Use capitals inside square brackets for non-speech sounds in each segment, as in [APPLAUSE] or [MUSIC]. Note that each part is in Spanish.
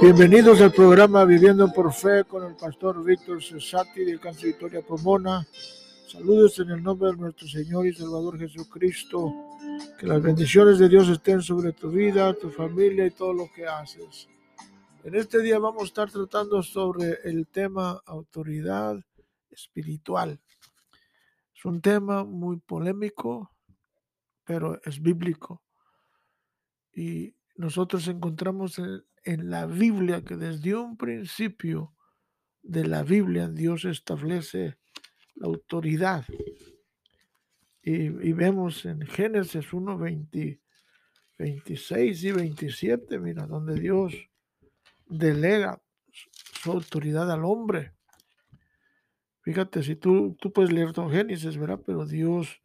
Bienvenidos al programa Viviendo por Fe con el pastor Víctor Cesati de Canso Victoria Pomona. Saludos en el nombre de nuestro Señor y Salvador Jesucristo. Que las bendiciones de Dios estén sobre tu vida, tu familia y todo lo que haces. En este día vamos a estar tratando sobre el tema autoridad espiritual. Es un tema muy polémico, pero es bíblico. Y nosotros encontramos en, en la Biblia que desde un principio de la Biblia Dios establece la autoridad. Y, vemos en Génesis 1, 26 y 27, mira, donde Dios delega su autoridad al hombre. Fíjate, si tú, tú puedes leer todo Génesis, ¿verdad? Pero Dios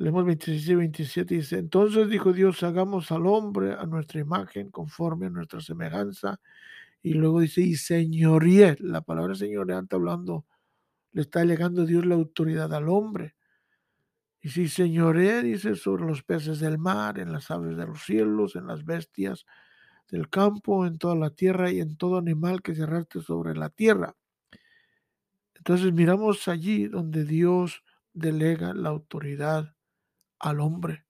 Leemos 26 y 27, dice, entonces dijo Dios, hagamos al hombre a nuestra imagen, conforme a nuestra semejanza. Y luego dice, y señoríe, la palabra señoría está hablando, le está delegando Dios la autoridad al hombre. Y si señoríe, dice, sobre los peces del mar, en las aves de los cielos, en las bestias del campo, en toda la tierra y en todo animal que se arrastre sobre la tierra. Entonces miramos allí donde Dios delega la autoridad al hombre,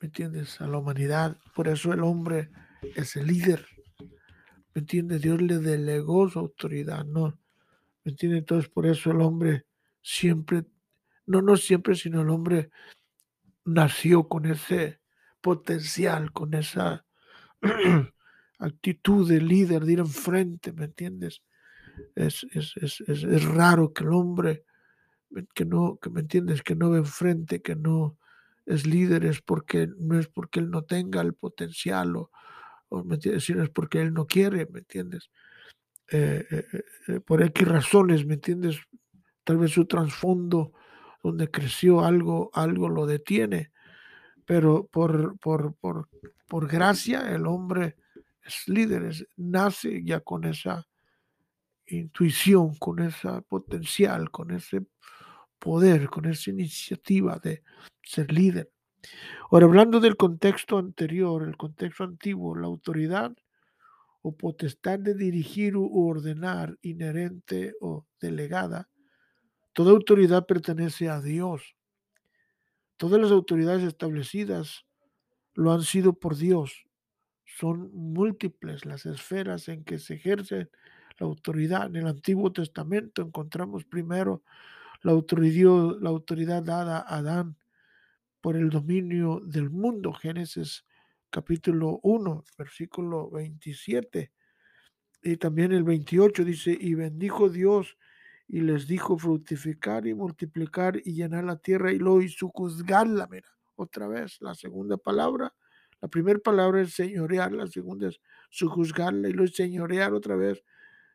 ¿me entiendes? A la humanidad. Por eso el hombre es el líder, ¿me entiendes? Dios le delegó su autoridad, ¿no? ¿Me entiendes? Entonces por eso el hombre siempre, no, no siempre, sino el hombre nació con ese potencial, con esa [CLEARS THROAT] actitud de líder, de ir enfrente, ¿me entiendes? Es, es, es, es, raro que el hombre que no, que me entiendes, que no ve enfrente, que no es líder, es porque no es porque él no tenga el potencial o, ¿me entiendes? sino es porque él no quiere, ¿me entiendes? Eh, eh, eh, por X razones, ¿me entiendes? Tal vez su trasfondo donde creció algo, algo lo detiene, pero por, por, por, por gracia el hombre es líder, nace ya con esa intuición, con ese potencial, con ese poder, con esa iniciativa de ser líder. Ahora, hablando del contexto anterior, el contexto antiguo, la autoridad o potestad de dirigir u ordenar inherente o delegada, toda autoridad pertenece a Dios. Todas las autoridades establecidas lo han sido por Dios. Son múltiples las esferas en que se ejerce la autoridad. En el Antiguo Testamento encontramos primero la autoridad, la autoridad dada a Adán por el dominio del mundo. Génesis capítulo 1, versículo 27. Y también el 28 dice, y bendijo Dios y les dijo fructificar y multiplicar y llenar la tierra y lo hizo juzgarla. Mira, otra vez la segunda palabra. La primera palabra es señorear, la segunda es sujuzgarla y lo señorear otra vez.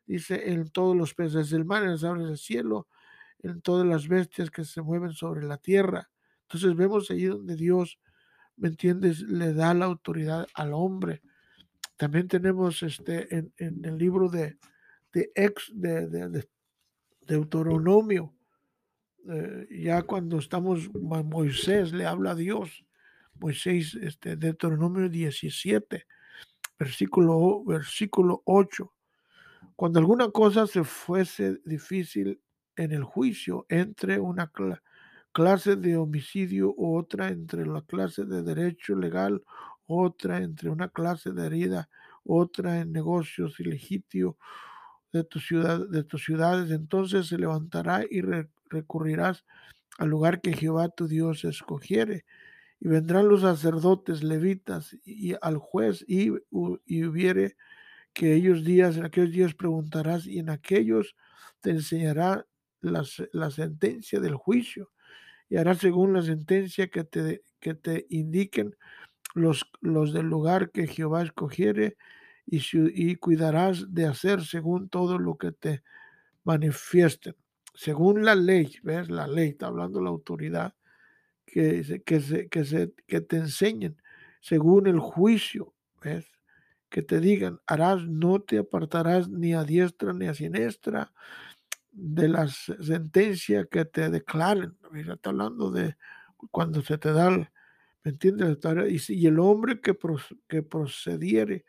Dice en todos los peces del mar, en las aves del cielo, en todas las bestias que se mueven sobre la tierra. Entonces vemos allí donde Dios, ¿me entiendes?, le da la autoridad al hombre. También tenemos este, en, el libro de, de, ex, de, de, Deuteronomio, eh, ya cuando estamos, Moisés le habla a Dios, Moisés, este, Deuteronomio 17, versículo, versículo 8. Cuando alguna cosa se fuese difícil en el juicio entre una clase de homicidio, otra entre la clase de derecho legal, otra entre una clase de herida, otra en negocios ilegítimos de tu ciudad, de tus ciudades, entonces se levantará y recurrirás al lugar que Jehová tu Dios escogiere. Y vendrán los sacerdotes levitas y al juez y, y hubiere que ellos días, en aquellos días preguntarás y en aquellos te enseñará la, sentencia del juicio y harás según la sentencia que te, que te indiquen los, los del lugar que Jehová escogiere y, y cuidarás de hacer según todo lo que te manifiesten. Según la ley, ¿ves? La ley, está hablando la autoridad, que, que, se, que, se, que te enseñen, según el juicio, ¿ves? Que te digan, harás, no te apartarás ni a diestra ni a siniestra, de la sentencia que te declaren. Está hablando de cuando se te da, ¿me entiendes? Y, el hombre que, que procediere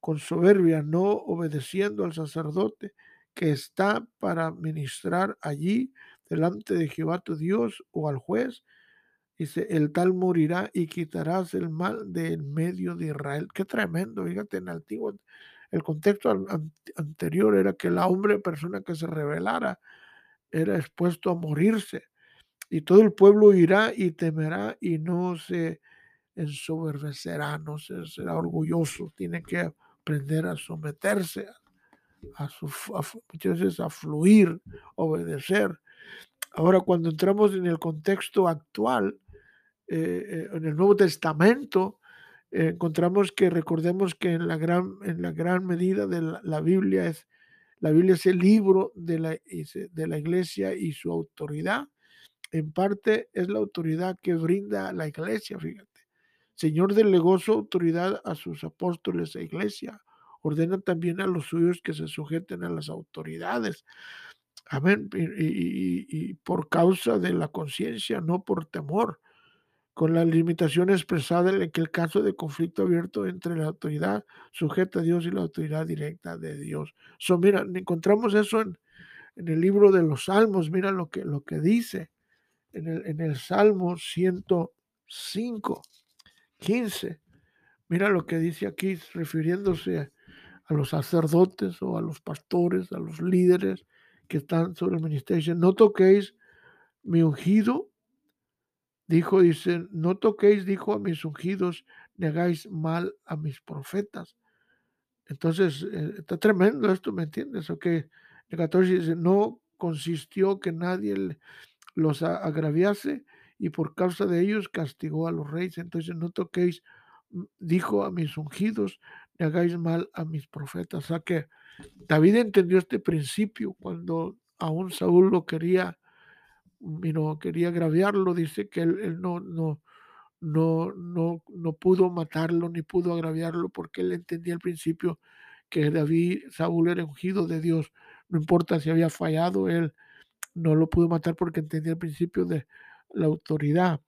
con soberbia, no obedeciendo al sacerdote que está para ministrar allí delante de Jehová tu Dios o al juez. Dice, el tal morirá y quitarás el mal del medio de Israel. Qué tremendo, fíjate, en el antiguo, el contexto anterior era que la hombre, persona que se rebelara, era expuesto a morirse. Y todo el pueblo irá y temerá y no se ensoberbecerá, no se, será orgulloso, tiene que aprender a someterse, a, su, a fluir, obedecer. Ahora, cuando entramos en el contexto actual, eh, eh, en el Nuevo Testamento, eh, encontramos que recordemos que en la gran, en la gran medida de la, Biblia es la Biblia es el libro de la, de la iglesia y su autoridad. En parte es la autoridad que brinda la iglesia, fíjate. Señor delegó su autoridad a sus apóstoles e iglesia. Ordena también a los suyos que se sujeten a las autoridades. Amén. Y, por causa de la conciencia, no por temor. Con la limitación expresada en que el caso de conflicto abierto entre la autoridad sujeta a Dios y la autoridad directa de Dios. So, mira, encontramos eso en, el libro de los Salmos. Mira lo que, lo que dice en el, en el Salmo 105. 15. Mira lo que dice aquí, refiriéndose a, los sacerdotes o a los pastores, a los líderes que están sobre el ministerio. no toquéis mi ungido, dijo, dice, no toquéis, dijo a mis ungidos, negáis mal a mis profetas. Entonces, eh, está tremendo esto, ¿me entiendes? Ok, el 14 dice, no consistió que nadie los agraviase, y por causa de ellos castigó a los reyes. Entonces no toquéis, mm, dijo a mis ungidos, ni hagáis mal a mis profetas. O sea que David entendió este principio cuando aún Saúl lo quería, no quería agraviarlo, dice que él, no, no, no, no, no pudo matarlo ni pudo agraviarlo porque él entendía el principio que David, Saúl era ungido de Dios. No importa si había fallado, él no lo pudo matar porque entendía el principio de la autoridad.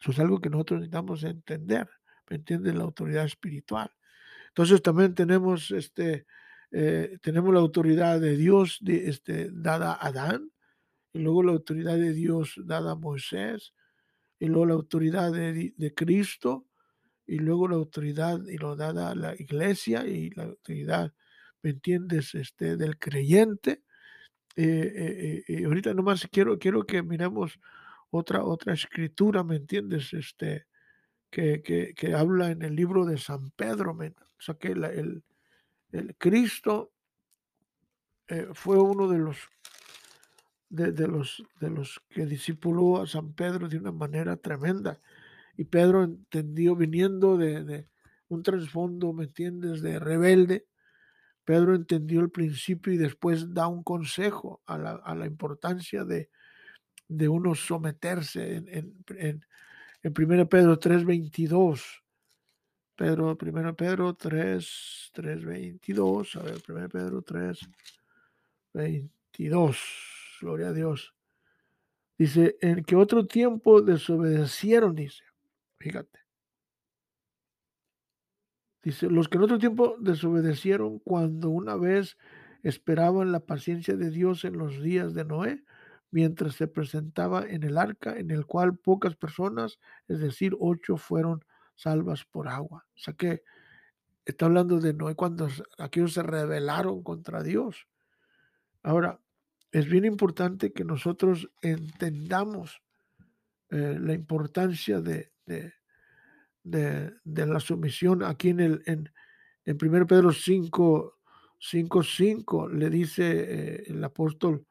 Eso es algo que nosotros necesitamos entender, ¿me entiendes? La autoridad espiritual. Entonces también tenemos, este, eh, tenemos la autoridad de Dios de, este, dada a Adán, y luego la autoridad de Dios dada a Moisés, y luego la autoridad de, de Cristo, y luego la autoridad y lo dada a la iglesia, y la autoridad, ¿me entiendes? Este, del creyente. Eh, eh, ahorita nomás quiero, quiero que miremos otra, otra escritura, ¿me entiendes? Este, que, que, habla en el libro de San Pedro, o sea que el, el, Cristo eh, fue uno de los, de, los, de los que discipuló a San Pedro de una manera tremenda. Y Pedro entendió, viniendo de, de un trasfondo, ¿me entiendes?, de rebelde, Pedro entendió el principio y después da un consejo a la, a la importancia de, de uno someterse en, en, en, en 1 Pedro 3.22. Pedro, 1 Pedro 3, 3.22. A ver, 1 Pedro 3, 22. Gloria a Dios. Dice, en que otro tiempo desobedecieron, dice. Fíjate. Dice, los que en otro tiempo desobedecieron cuando una vez esperaban la paciencia de Dios en los días de Noé, mientras se presentaba en el arca, en el cual pocas personas, es decir, ocho, fueron salvas por agua. O sea que está hablando de Noé cuando aquellos se rebelaron contra Dios. Ahora, es bien importante que nosotros entendamos eh, la importancia de, de, la sumisión. Aquí en, el, en, en 1 Pedro 5, 5, 5 le dice eh, el apóstol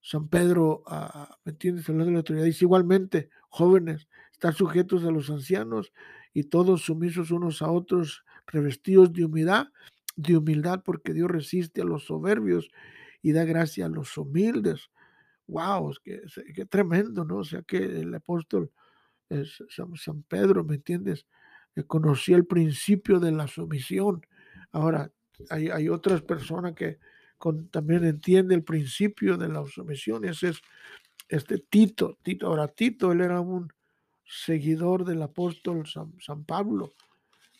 San Pedro, ah, ¿me entiendes? Hablando de la autoridad. Dice igualmente, jóvenes, estar sujetos a los ancianos y todos sumisos unos a otros, revestidos de humildad, de humildad, porque Dios resiste a los soberbios y da gracia a los humildes. ¡Wow! Qué, qué tremendo, ¿no? O sea, que el apóstol es San, Pedro, ¿me entiendes? Que conocía el principio de la sumisión. Ahora, hay, hay otras personas que también entiende el principio de la sumisión. Ese es este Tito. Tito. Ahora, Tito, él era un seguidor del apóstol San, Pablo.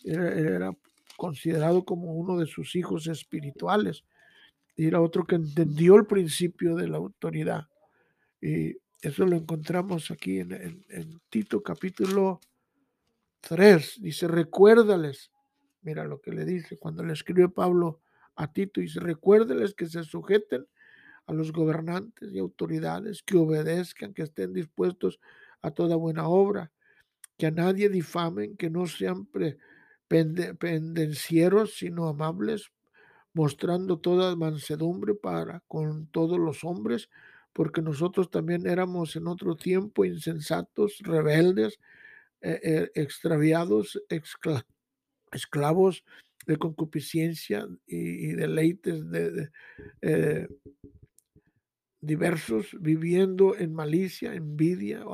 Era, considerado como uno de sus hijos espirituales. Era otro que entendió el principio de la autoridad. Y eso lo encontramos aquí en, en Tito capítulo 3. Dice, recuérdales. Mira lo que le dice cuando le escribe Pablo a Tito. Dice, recuérdales que se sujeten a los gobernantes y autoridades, que obedezcan, que estén dispuestos a toda buena obra, que a nadie difamen, que no sean pendencieros, sino amables, mostrando toda mansedumbre para con todos los hombres, porque nosotros también éramos en otro tiempo insensatos, rebeldes, eh, eh, extraviados, esclavos de concupiscencia y, deleites de, eh, diversos, viviendo en malicia, envidia,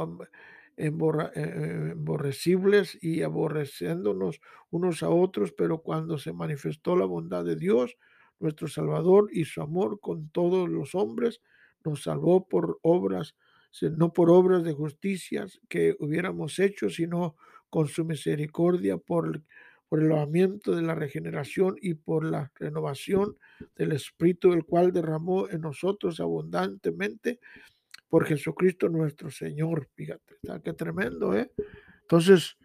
emborrecibles y aborreciéndonos unos a otros, pero cuando se manifestó la bondad de Dios, nuestro Salvador, y su amor con todos los hombres, nos salvó por obras, no por obras de justicia que hubiéramos hecho, sino con su misericordia por por el lavamiento de la regeneración y por la renovación del Espíritu, el cual derramó en nosotros abundantemente por Jesucristo nuestro Señor. Fíjate, está qué tremendo, ¿eh? Entonces,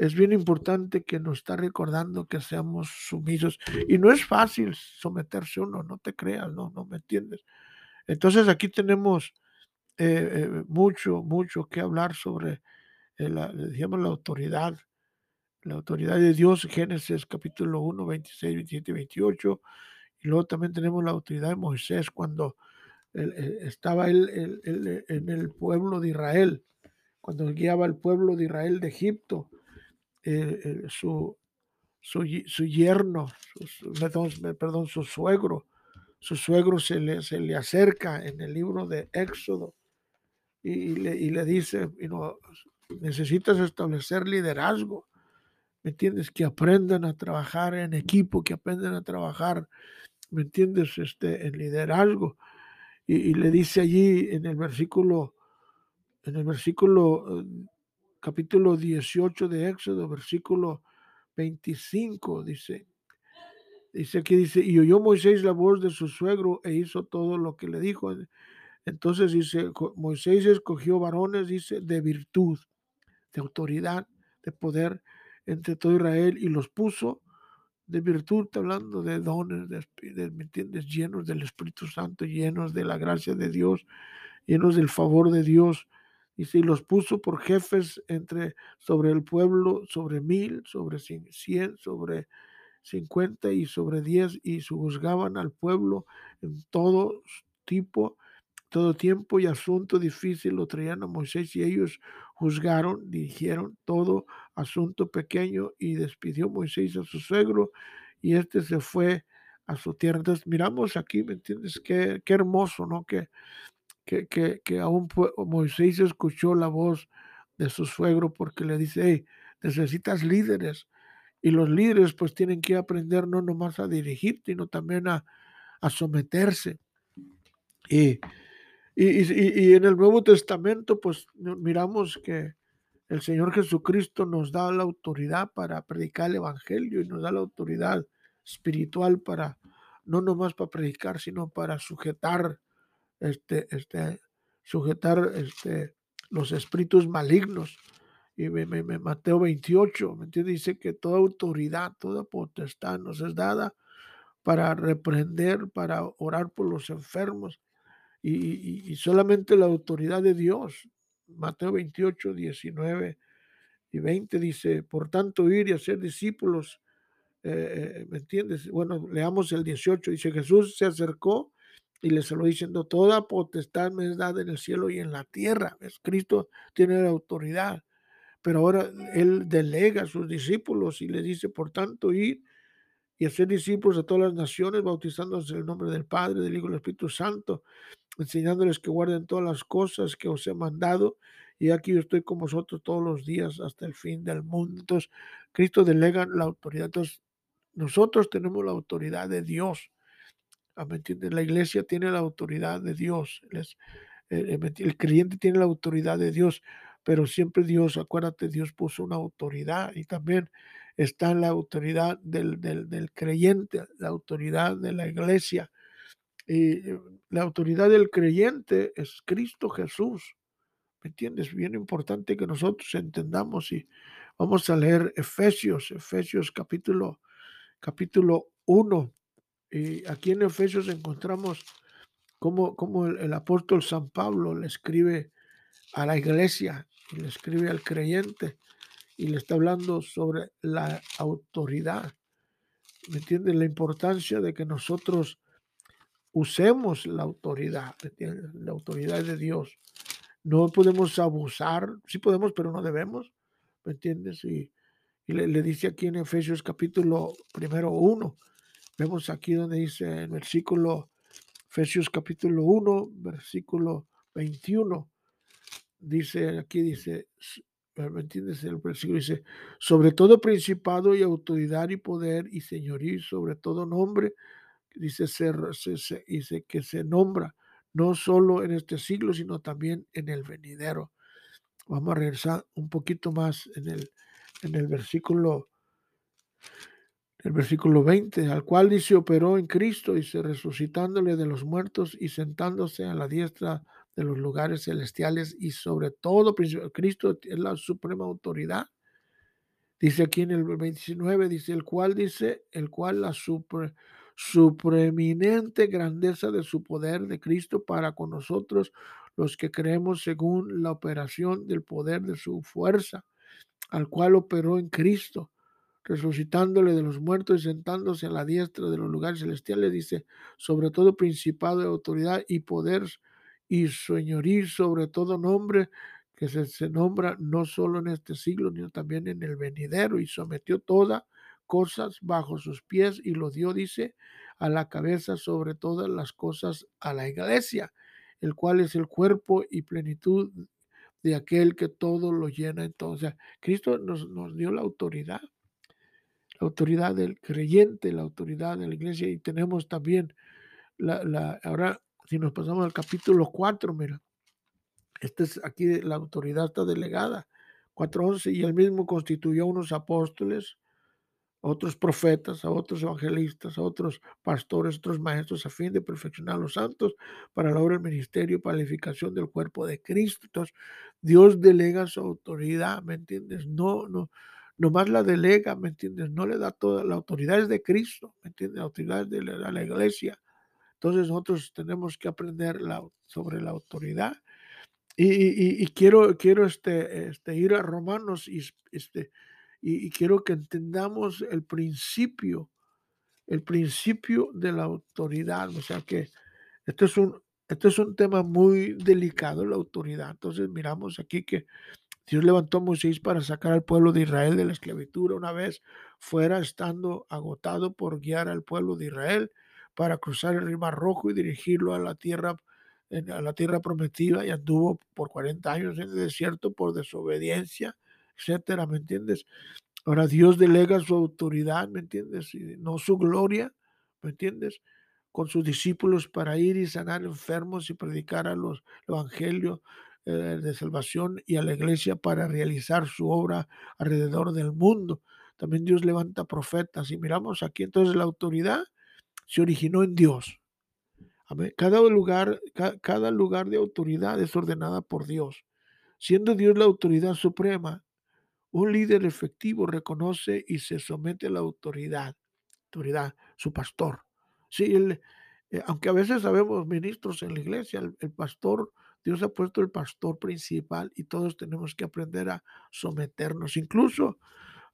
es bien importante que nos está recordando que seamos sumisos. Y no es fácil someterse uno, no te creas, no, no me entiendes. Entonces, aquí tenemos eh, eh, mucho, mucho que hablar sobre, eh, la, digamos, la autoridad la autoridad de Dios, Génesis capítulo 1, 26, 27 y 28. Y luego también tenemos la autoridad de Moisés cuando estaba él, en el pueblo de Israel, cuando guiaba al pueblo de Israel de Egipto, eh, su, su, yerno, perdón, su suegro, su suegro se le, se le acerca en el libro de Éxodo y, le, y le, dice, necesitas establecer liderazgo ¿me entiendes? Que aprendan a trabajar en equipo, que aprendan a trabajar, ¿me entiendes? Este, en liderazgo. Y, le dice allí en el versículo, en el versículo, eh, capítulo 18 de Éxodo, versículo 25, dice, dice aquí, dice, y oyó Moisés la voz de su suegro e hizo todo lo que le dijo. Entonces dice, Moisés escogió varones, dice, de virtud, de autoridad, de poder, entre todo Israel y los puso de virtud, hablando de dones, de, ¿me entiendes? Llenos del Espíritu Santo, llenos de la gracia de Dios, llenos del favor de Dios. Y y los puso por jefes entre, sobre el pueblo, sobre mil, sobre cien, sobre cincuenta y sobre diez, y juzgaban al pueblo en todo tipo todo tiempo y asunto difícil lo traían a Moisés y ellos juzgaron, dirigieron todo asunto pequeño y despidió Moisés a su suegro y este se fue a su tierra. Entonces miramos aquí, ¿me entiendes? Qué, qué hermoso, ¿no? Que, que, que, que aún Moisés escuchó la voz de su suegro porque le dice, necesitas líderes. Y los líderes pues tienen que aprender no nomás a dirigir, sino también a, a someterse. Y y, en el Nuevo Testamento, pues miramos que el Señor Jesucristo nos da la autoridad para predicar el Evangelio y nos da la autoridad espiritual para, no nomás para predicar, sino para sujetar, este, este, sujetar este, los espíritus malignos. Y me, Mateo 28, ¿me Dice que toda autoridad, toda potestad nos es dada para reprender, para orar por los enfermos, y, solamente la autoridad de Dios. Mateo 28, 19 y 20 dice, por tanto ir y hacer discípulos, eh, eh, ¿me entiendes? Bueno, leamos el 18, dice Jesús se acercó y le saludó diciendo, toda potestad me es dada en el cielo y en la tierra. Cristo tiene la autoridad, pero ahora Él delega a sus discípulos y le dice, por tanto ir y hacer discípulos a todas las naciones, bautizándose en el nombre del Padre, del Hijo y del Espíritu Santo, enseñándoles que guarden todas las cosas que os he mandado. Y aquí yo estoy con vosotros todos los días hasta el fin del mundo. Entonces, Cristo delega la autoridad. Entonces, nosotros tenemos la autoridad de Dios. ¿Me? La iglesia tiene la autoridad de Dios. el creyente tiene la autoridad de Dios, pero siempre Dios, acuérdate, Dios puso una autoridad y también está la autoridad del, del, creyente, la autoridad de la iglesia. Y la autoridad del creyente es Cristo Jesús. ¿Me entiendes? Bien importante que nosotros entendamos y vamos a leer Efesios, Efesios capítulo, capítulo 1. Y aquí en Efesios encontramos cómo, cómo el, el, apóstol San Pablo le escribe a la iglesia y le escribe al creyente y le está hablando sobre la autoridad. ¿Me entiendes? La importancia de que nosotros usemos la autoridad, la autoridad de Dios. No podemos abusar, sí podemos, pero no debemos, ¿me entiendes? Y, le, dice aquí en Efesios capítulo primero 1, vemos aquí donde dice en versículo, Efesios capítulo 1, versículo 21, dice, aquí dice, ¿me entiendes? El versículo dice, sobre todo principado y autoridad y poder y señorío, sobre todo nombre, dice, se, dice que se nombra no solo en este siglo, sino también en el venidero. Vamos a regresar un poquito más en el, en el versículo el versículo 20, al cual dice operó en Cristo, y se resucitándole de los muertos y sentándose a la diestra de los lugares celestiales y sobre todo Cristo es la suprema autoridad. Dice aquí en el 29, dice el cual dice, el cual la super, supreeminente grandeza de su poder de Cristo para con nosotros los que creemos según la operación del poder de su fuerza, al cual operó en Cristo resucitándole de los muertos y sentándose a la diestra de los lugares celestiales, dice, sobre todo principado de autoridad y poder y señorío sobre todo nombre que se, se, nombra no solo en este siglo, sino también en el venidero, y sometió todas cosas bajo sus pies y lo dio, dice, a la cabeza sobre todas las cosas a la iglesia, el cual es el cuerpo y plenitud de aquel que todo lo llena. Entonces, Cristo nos, nos dio la autoridad la autoridad del creyente, la autoridad de la iglesia y tenemos también la, la ahora si nos pasamos al capítulo 4, mira, este es aquí la autoridad está delegada, 4.11, y él mismo constituyó unos apóstoles, otros profetas, a otros evangelistas, a otros pastores, otros maestros, a fin de perfeccionar a los santos para la obra del ministerio, para la edificación del cuerpo de Cristo. Dios delega su autoridad, ¿me entiendes? No, no, nomás la delega, ¿me entiendes? No le da toda la autoridad es de Cristo, ¿me entiendes? La autoridad de la, iglesia. Entonces nosotros tenemos que aprender sobre la autoridad. Y, quiero, quiero este, este, ir a Romanos y, este, y, quiero que entendamos el principio, el principio de la autoridad. O sea que esto es un, esto es un tema muy delicado, la autoridad. Entonces miramos aquí que Dios levantó a Moisés para sacar al pueblo de Israel de la esclavitud una vez fuera estando agotado por guiar al pueblo de Israel para cruzar el Mar Rojo y dirigirlo a la tierra a la tierra prometida y anduvo por 40 años en el desierto por desobediencia, etcétera, ¿me entiendes? Ahora Dios delega su autoridad, ¿me entiendes? Y no su gloria, ¿me entiendes? Con sus discípulos para ir y sanar enfermos y predicar a los evangelios eh, de salvación y a la iglesia para realizar su obra alrededor del mundo. También Dios levanta profetas y miramos aquí entonces la autoridad se originó en Dios. Cada lugar, cada lugar de autoridad es ordenada por Dios. Siendo Dios la autoridad suprema, un líder efectivo reconoce y se somete a la autoridad, autoridad, su pastor. Sí, eh, aunque a veces sabemos ministros en la iglesia, el pastor Dios ha puesto el pastor principal y todos tenemos que aprender a someternos. Incluso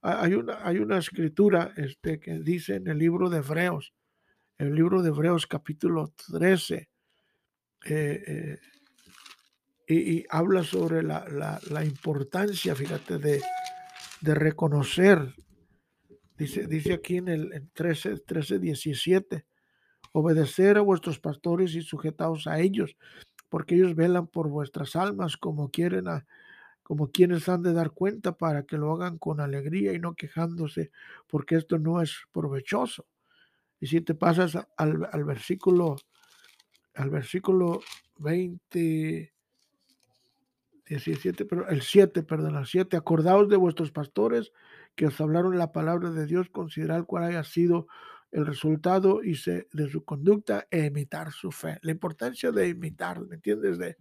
hay una, hay una escritura este, que dice en el libro de Hebreos, el libro de Hebreos capítulo 13, eh, eh, y, habla sobre la, importancia, fíjate, de, de, reconocer, dice, dice aquí en el 13, 13, 17, obedecer a vuestros pastores y sujetaos a ellos, porque ellos velan por vuestras almas como quieren como quienes han de dar cuenta para que lo hagan con alegría y no quejándose, porque esto no es provechoso. Y si te pasas al, al versículo, al versículo 20, 17, pero el 7, perdón, el 7, acordaos de vuestros pastores que os hablaron la palabra de Dios, considerar cuál haya sido el resultado y se, de su conducta e imitar su fe. La importancia de imitar, ¿me entiendes? De,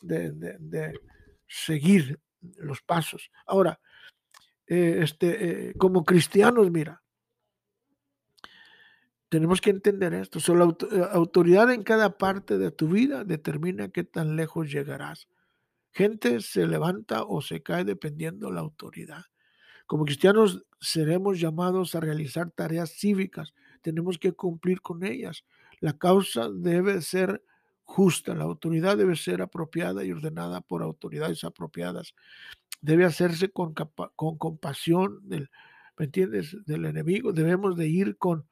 de, de, seguir los pasos. Ahora, eh, este, eh, como cristianos, mira, tenemos que entender esto. la eh, autoridad en cada parte de tu vida determina qué tan lejos llegarás. Gente se levanta o se cae dependiendo de la autoridad. Como cristianos seremos llamados a realizar tareas cívicas. Tenemos que cumplir con ellas. La causa debe ser justa. La autoridad debe ser apropiada y ordenada por autoridades apropiadas. Debe hacerse con, con compasión del, ¿me entiendes? Del enemigo. Debemos de ir con,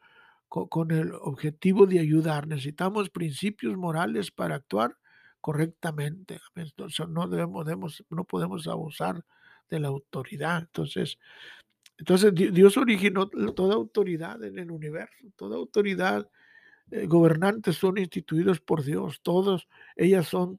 con, con el objetivo de ayudar. Necesitamos principios morales para actuar correctamente. no, debemos, debemos, no podemos abusar de la autoridad. Entonces, entonces Dios originó toda autoridad en el universo, toda autoridad. Eh, gobernantes son instituidos por Dios, todos ellas son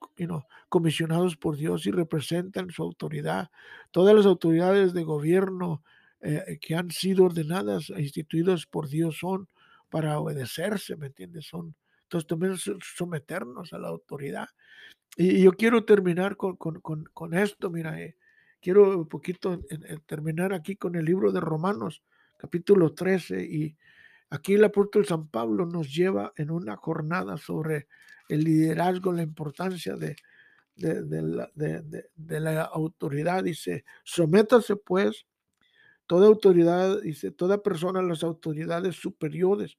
comisionados por Dios y representan su autoridad. Todas las autoridades de gobierno eh, que han sido ordenadas e instituidas por Dios son para obedecerse, ¿me entiendes? Son, entonces también someternos a la autoridad. Y, yo quiero terminar con, con, esto, mira, eh, quiero un poquito terminar aquí con el libro de Romanos, capítulo 13, y aquí el apóstol San Pablo nos lleva en una jornada sobre el liderazgo, la importancia de, la, de, la, autoridad. Dice, sométase pues toda autoridad, dice, toda persona a las autoridades superiores,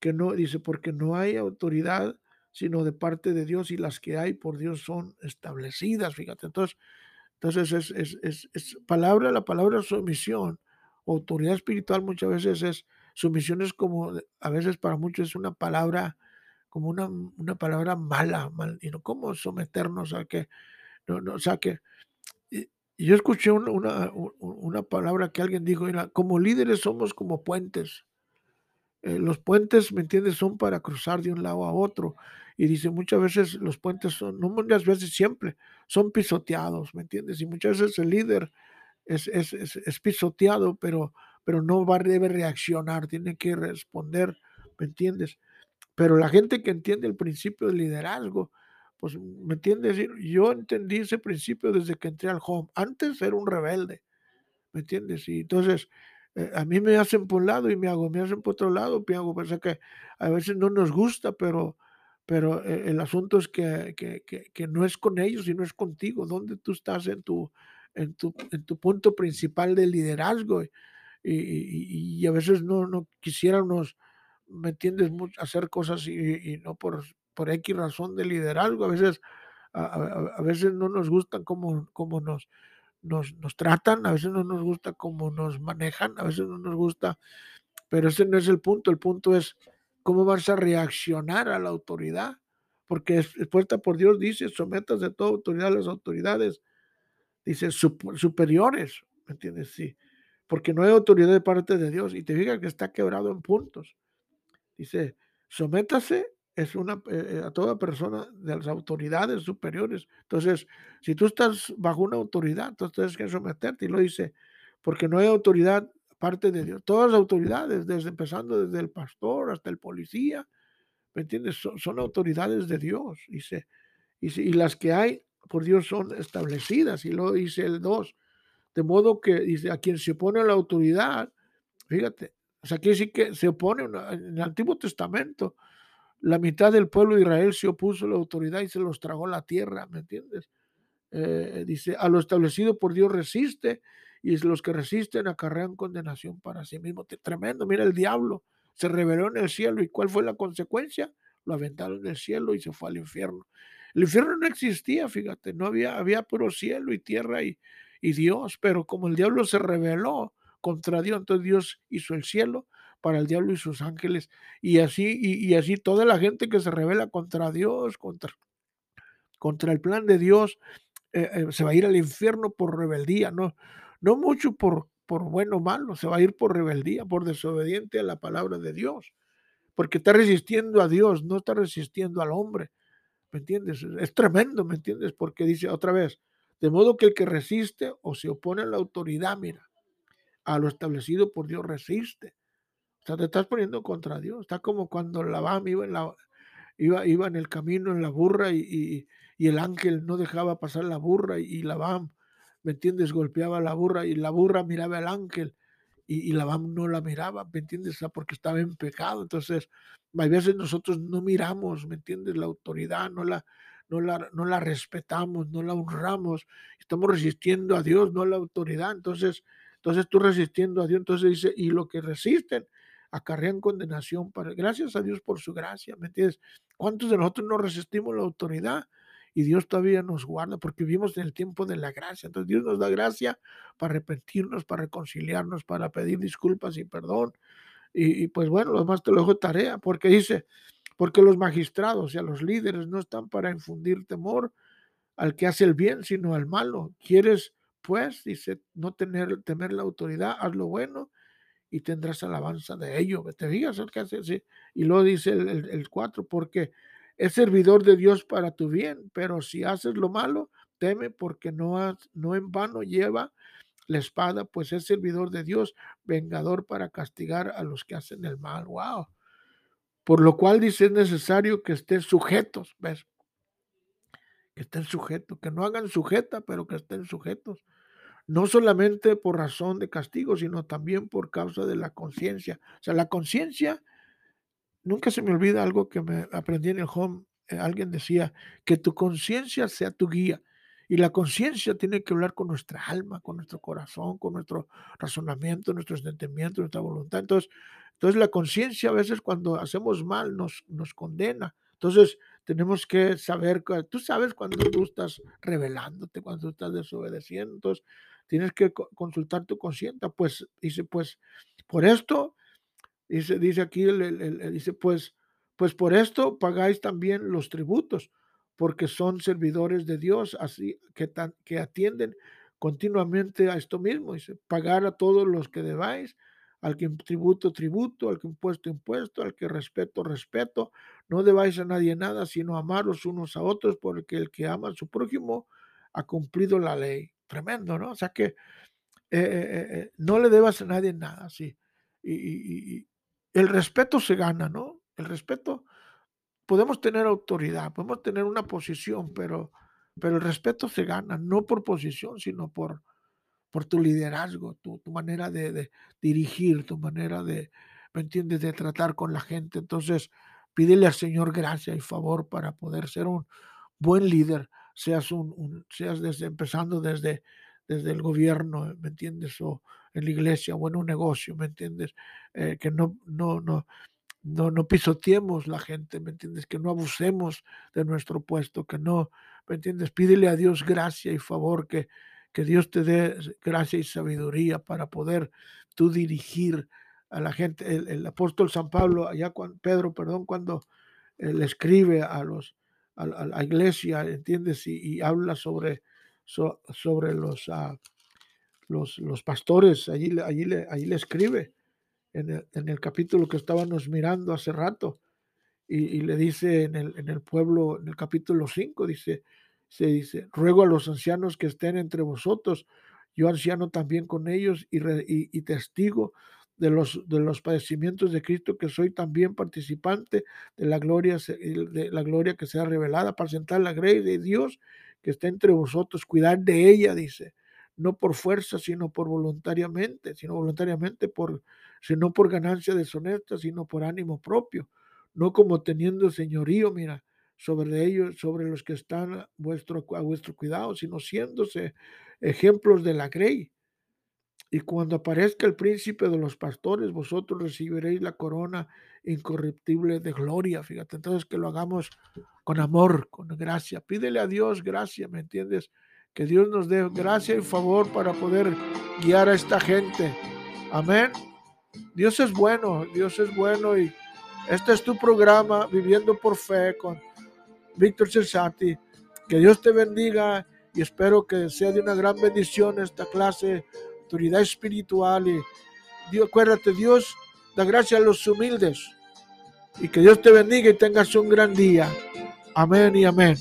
que no, dice, porque no hay autoridad sino de parte de Dios y las que hay por Dios son establecidas, fíjate. Entonces, entonces es, es, es, palabra, la palabra sumisión, autoridad espiritual muchas veces es, sumisión es como, a veces para muchos es una palabra, como una, una palabra mala, mal, y no como someternos a que, no, no, o sea que, yo escuché una, una, una palabra que alguien dijo, como líderes somos como puentes. Eh, los puentes, ¿me entiendes?, son para cruzar de un lado a otro. Y dice, muchas veces los puentes son, no muchas veces siempre, son pisoteados, ¿me entiendes? Y muchas veces el líder es, es, es, pisoteado, pero, pero no va, debe reaccionar, tiene que responder, ¿me entiendes? Pero la gente que entiende el principio del liderazgo, pues, ¿me entiendes? Yo entendí ese principio desde que entré al home. Antes era un rebelde, ¿me entiendes? Y entonces a mí me hacen por un lado y me hago, me hacen por otro lado, pienso pues, que a veces no nos gusta, pero, pero eh, el asunto es que, que, que, no es con ellos, sino es contigo, donde tú estás en tu, en tu, en tu punto principal de liderazgo. Y, y, a veces no, no quisiéramos, ¿me entiendes?, hacer cosas y, no por, por X razón de liderazgo. A veces, a, a, veces no nos gustan como, como nos, nos, nos tratan, a veces no nos gusta cómo nos manejan, a veces no nos gusta, pero ese no es el punto, el punto es cómo vas a reaccionar a la autoridad, porque expuesta por Dios dice, sometas de toda autoridad a las autoridades, dice, superiores, ¿me entiendes? Sí, porque no hay autoridad de parte de Dios, y te fijas que está quebrado en puntos. Dice, sométase es una, eh, eh, a toda persona de las autoridades superiores. Entonces, si tú estás bajo una autoridad, entonces tienes que someterte. Y lo dice, porque no hay autoridad parte de Dios. Todas las autoridades, desde empezando desde el pastor hasta el policía, ¿me entiendes? Son, autoridades de Dios. Y, y las que hay por Dios son establecidas. Y lo dice el 2. De modo que dice, a quien se opone a la autoridad, fíjate, o sea, que se opone en el Antiguo Testamento la mitad del pueblo de Israel se opuso a la autoridad y se los tragó la tierra, ¿me entiendes? Eh, dice, a lo establecido por Dios resiste y los que resisten acarrean condenación para sí mismo. Tremendo, mira el diablo, se reveló en el cielo y ¿cuál fue la consecuencia? Lo aventaron del cielo y se fue al infierno. El infierno no existía, fíjate, no había, había puro cielo y tierra y, y Dios, pero como el diablo se rebeló contra Dios, entonces Dios hizo el cielo para el diablo y sus ángeles. Y así, y, así toda la gente que se revela contra Dios, contra, contra el plan de Dios, eh, eh, se va a ir al infierno por rebeldía, no, no mucho por, por bueno o malo, se va a ir por rebeldía, por desobediente a la palabra de Dios, porque está resistiendo a Dios, no está resistiendo al hombre, ¿me entiendes? Es tremendo, ¿me entiendes? Porque dice otra vez, De modo que el que resiste o se opone a la autoridad, mira, a lo establecido por Dios, resiste. O sea, te estás poniendo contra Dios. Está como cuando Labán iba en, la, iba, iba en el camino en la burra y, el ángel no dejaba pasar la burra y, y Labán, ¿me entiendes? Golpeaba la burra y la burra miraba al ángel y, y Labán no la miraba, ¿me entiendes? Porque estaba en pecado. Entonces, a veces nosotros no miramos, ¿me entiendes? La autoridad, no la, no la, no la respetamos, no la honramos, estamos resistiendo a Dios, no a la autoridad. Entonces, entonces tú resistiendo a Dios, entonces dice, y lo que resisten acarrean condenación. Para, gracias a Dios por su gracia, ¿me entiendes? ¿Cuántos de nosotros no resistimos la autoridad? y Dios todavía nos guarda porque vivimos en el tiempo de la gracia. Entonces Dios nos da gracia para arrepentirnos, para reconciliarnos, para pedir disculpas y perdón. Y, pues bueno, lo demás te lo dejo de tarea, porque dice, porque los magistrados y a los líderes no están para infundir temor al que hace el bien, sino al malo. ¿Quieres, pues, dice, no tener, temer la autoridad? Haz lo bueno y tendrás alabanza de ello. ¿Te digas el que hace? Sí. Y luego dice el 4, porque es servidor de Dios para tu bien, pero si haces lo malo, teme porque no, no en vano lleva la espada, pues es servidor de Dios, vengador para castigar a los que hacen el mal. Wow. Por lo cual dice es necesario que estén sujetos, ¿ves? Que estén sujetos, que no hagan sujeta, pero que estén sujetos. No solamente por razón de castigo, sino también por causa de la conciencia. O sea, la conciencia nunca se me olvida algo que me aprendí en el home. Eh, alguien decía que tu conciencia sea tu guía. Y la conciencia tiene que hablar con nuestra alma, con nuestro corazón, con nuestro razonamiento, nuestro sentimiento, nuestra voluntad. Entonces, entonces la conciencia a veces cuando hacemos mal nos, nos condena. Entonces tenemos que saber, tú sabes cuando tú estás rebelándote, cuando tú estás desobedeciendo. Tienes que consultar tu conciencia. Pues dice, pues por esto Dice, dice aquí, el, dice, pues, pues por esto pagáis también los tributos, porque son servidores de Dios, así que, que atienden continuamente a esto mismo. Dice, pagar a todos los que debáis, al que tributo, tributo, al que impuesto, impuesto, al que respeto, respeto. No debáis a nadie nada, sino amaros unos a otros, porque el que ama a su prójimo ha cumplido la ley. Tremendo, ¿no? O sea que eh, eh, eh, no le debas a nadie nada, sí. y, el respeto se gana, ¿no? El respeto, podemos tener autoridad, podemos tener una posición, pero, pero el respeto se gana, no por posición, sino por, por tu liderazgo, tu, manera de, dirigir, tu manera de, ¿me entiendes?, de tratar con la gente. Entonces, pídele al Señor gracia y favor para poder ser un buen líder, seas un, seas desde, empezando desde, desde el gobierno, ¿me entiendes? O en la iglesia o en un negocio, ¿me entiendes? Eh, que no, no, no, no, no pisoteemos la gente, ¿me entiendes? Que no abusemos de nuestro puesto, que no, ¿me entiendes? Pídele a Dios gracia y favor, que, que Dios te dé gracia y sabiduría para poder tú dirigir a la gente. El, apóstol San Pablo, allá cuando, Pedro, perdón, cuando le escribe a los a, la iglesia, ¿entiendes? Y, habla sobre, sobre los, uh, los, los pastores, allí, allí, le, allí le escribe en el, en el, capítulo que estábamos mirando hace rato, y, le dice en el, en el, pueblo, en el capítulo 5, dice, se dice, ruego a los ancianos que estén entre vosotros, yo anciano también con ellos y, y, testigo de los, de los padecimientos de Cristo, que soy también participante de la gloria, de la gloria que sea revelada, para sentar la gracia de Dios que está entre vosotros, cuidar de ella, dice, no por fuerza, sino por voluntariamente, sino voluntariamente por, sino por ganancia deshonesta, sino por ánimo propio, no como teniendo señorío, mira, sobre ellos, sobre los que están vuestro, a vuestro cuidado, sino siéndose ejemplos de la grey. Y cuando aparezca el príncipe de los pastores, vosotros recibiréis la corona incorruptible de gloria. Fíjate, entonces que lo hagamos con amor, con gracia. Pídele a Dios gracia, ¿me entiendes? Que Dios nos dé gracia y favor para poder guiar a esta gente. Amén. Dios es bueno, Dios es bueno y este es tu programa, Viviendo por Fe con Víctor Cesati. Que Dios te bendiga y espero que sea de una gran bendición esta clase, autoridad espiritual. Y Dios, acuérdate, Dios da gracia a los humildes. Y que Dios te bendiga y tengas un gran día. Amén y amén.